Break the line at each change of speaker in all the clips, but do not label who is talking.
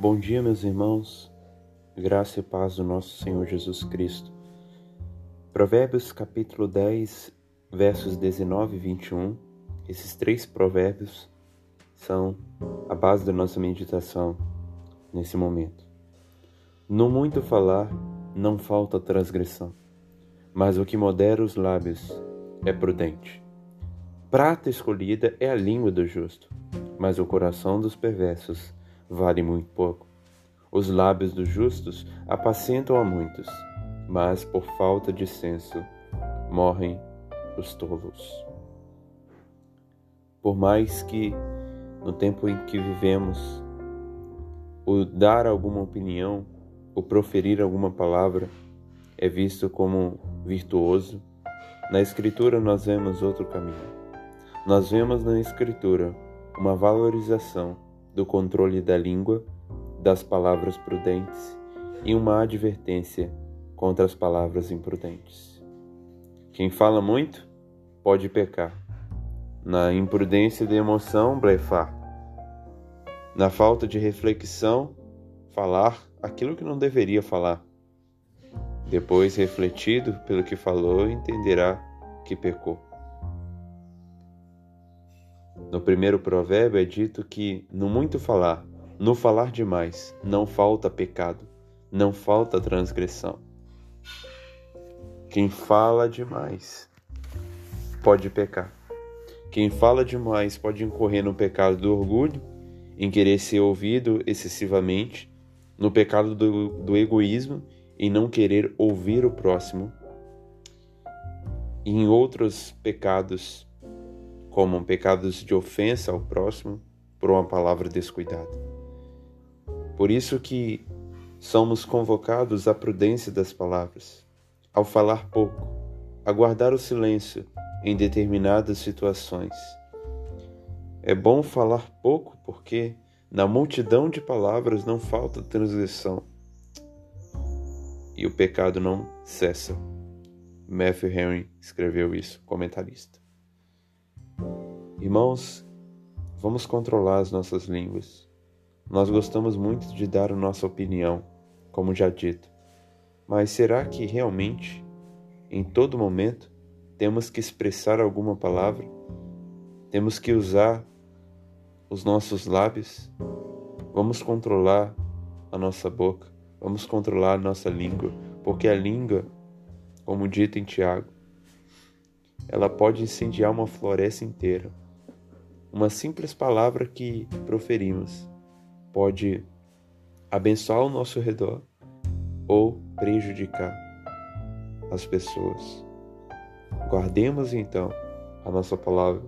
Bom dia, meus irmãos, graça e paz do nosso Senhor Jesus Cristo. Provérbios capítulo 10, versos 19 e 21. Esses três provérbios são a base da nossa meditação nesse momento. No muito falar, não falta transgressão, mas o que modera os lábios é prudente. Prata escolhida é a língua do justo, mas o coração dos perversos vale muito pouco. Os lábios dos justos apacentam a muitos, mas por falta de senso morrem os tolos. Por mais que no tempo em que vivemos, o dar alguma opinião, o proferir alguma palavra é visto como virtuoso, na Escritura nós vemos outro caminho. Nós vemos na Escritura uma valorização do controle da língua, das palavras prudentes e uma advertência contra as palavras imprudentes. Quem fala muito pode pecar. Na imprudência de emoção, blefar. Na falta de reflexão, falar aquilo que não deveria falar. Depois, refletido pelo que falou, entenderá que pecou. No primeiro provérbio é dito que no muito falar, no falar demais, não falta pecado, não falta transgressão. Quem fala demais pode pecar. Quem fala demais pode incorrer no pecado do orgulho, em querer ser ouvido excessivamente, no pecado do, do egoísmo, em não querer ouvir o próximo, e em outros pecados como pecados de ofensa ao próximo por uma palavra descuidada. Por isso que somos convocados à prudência das palavras, ao falar pouco, a guardar o silêncio em determinadas situações. É bom falar pouco porque na multidão de palavras não falta transgressão e o pecado não cessa. Matthew Henry escreveu isso, comentarista. Irmãos, vamos controlar as nossas línguas. Nós gostamos muito de dar a nossa opinião, como já dito, mas será que realmente, em todo momento, temos que expressar alguma palavra? Temos que usar os nossos lábios? Vamos controlar a nossa boca, vamos controlar a nossa língua, porque a língua, como dito em Tiago, ela pode incendiar uma floresta inteira. Uma simples palavra que proferimos pode abençoar o nosso redor ou prejudicar as pessoas. Guardemos então a nossa palavra,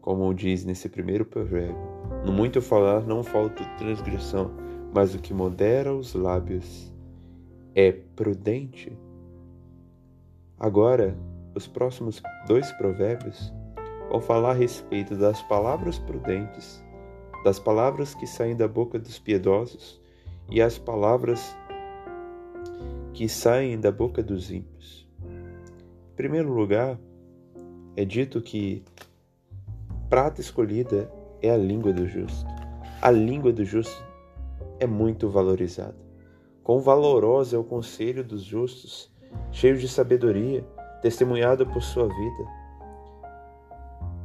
como diz nesse primeiro provérbio. No muito falar não falta transgressão, mas o que modera os lábios é prudente. Agora, os próximos dois provérbios vão falar a respeito das palavras prudentes, das palavras que saem da boca dos piedosos e as palavras que saem da boca dos ímpios. Em primeiro lugar, é dito que prata escolhida é a língua do justo. A língua do justo é muito valorizada. Quão valoroso é o conselho dos justos, cheio de sabedoria, testemunhado por sua vida.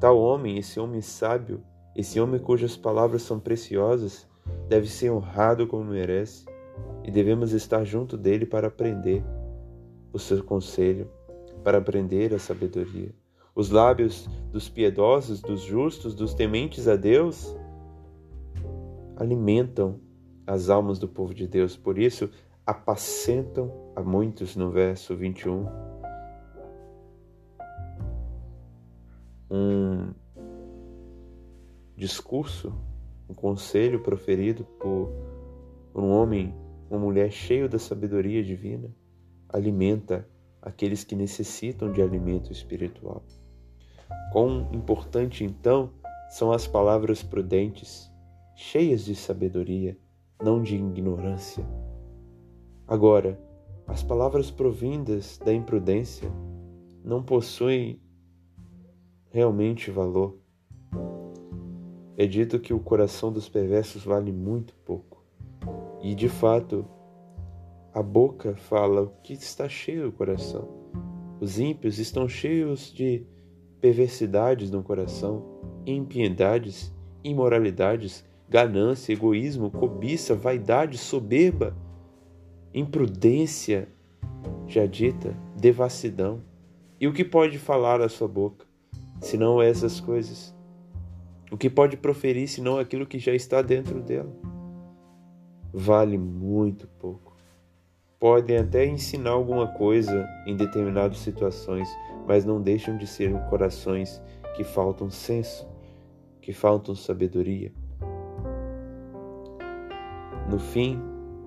Tal homem, esse homem sábio, esse homem cujas palavras são preciosas, deve ser honrado como merece, e devemos estar junto dele para aprender o seu conselho, para aprender a sabedoria. Os lábios dos piedosos, dos justos, dos tementes a Deus alimentam as almas do povo de Deus, por isso apacentam a muitos no verso 21 um discurso, um conselho proferido por, um homem, uma mulher cheio da sabedoria divina, alimenta aqueles que necessitam de alimento espiritual. Quão importante então são as palavras prudentes, cheias de sabedoria, não de ignorância. Agora, as palavras provindas da imprudência não possuem realmente valor. É dito que o coração dos perversos vale muito pouco. E de fato, a boca fala o que está cheio o coração. Os ímpios estão cheios de perversidades no coração, impiedades, imoralidades, ganância, egoísmo, cobiça, vaidade, soberba, imprudência, já dita, devassidão. E o que pode falar a sua boca, senão essas coisas? O que pode proferir, senão aquilo que já está dentro dela? Vale muito pouco podem até ensinar alguma coisa em determinadas situações, mas não deixam de ser corações que faltam senso, que faltam sabedoria. No fim,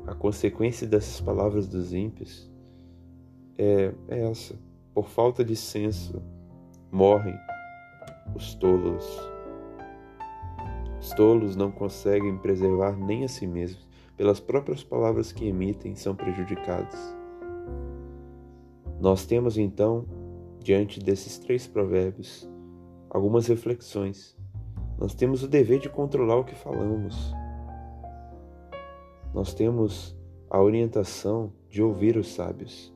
a consequência dessas palavras dos ímpios é, é essa: por falta de senso, morrem os tolos. Os tolos não conseguem preservar nem a si mesmos pelas próprias palavras que emitem, são prejudicados. Nós temos então, diante desses três provérbios, algumas reflexões. Nós temos o dever de controlar o que falamos. Nós temos a orientação de ouvir os sábios.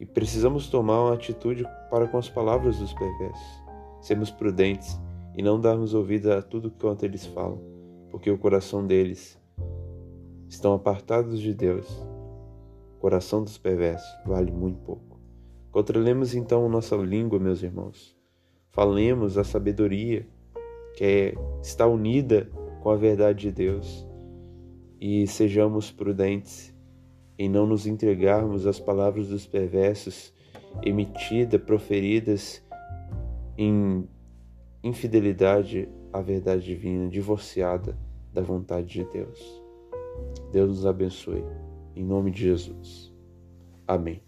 E precisamos tomar uma atitude para com as palavras dos perversos. Sermos prudentes e não darmos ouvido a tudo quanto eles falam, porque o coração deles estão apartados de Deus. O coração dos perversos vale muito pouco. Controlemos então nossa língua, meus irmãos. Falemos a sabedoria que é, está unida com a verdade de Deus e sejamos prudentes em não nos entregarmos às palavras dos perversos emitidas, proferidas em infidelidade à verdade divina, divorciada da vontade de Deus. Deus nos abençoe. Em nome de Jesus. Amém.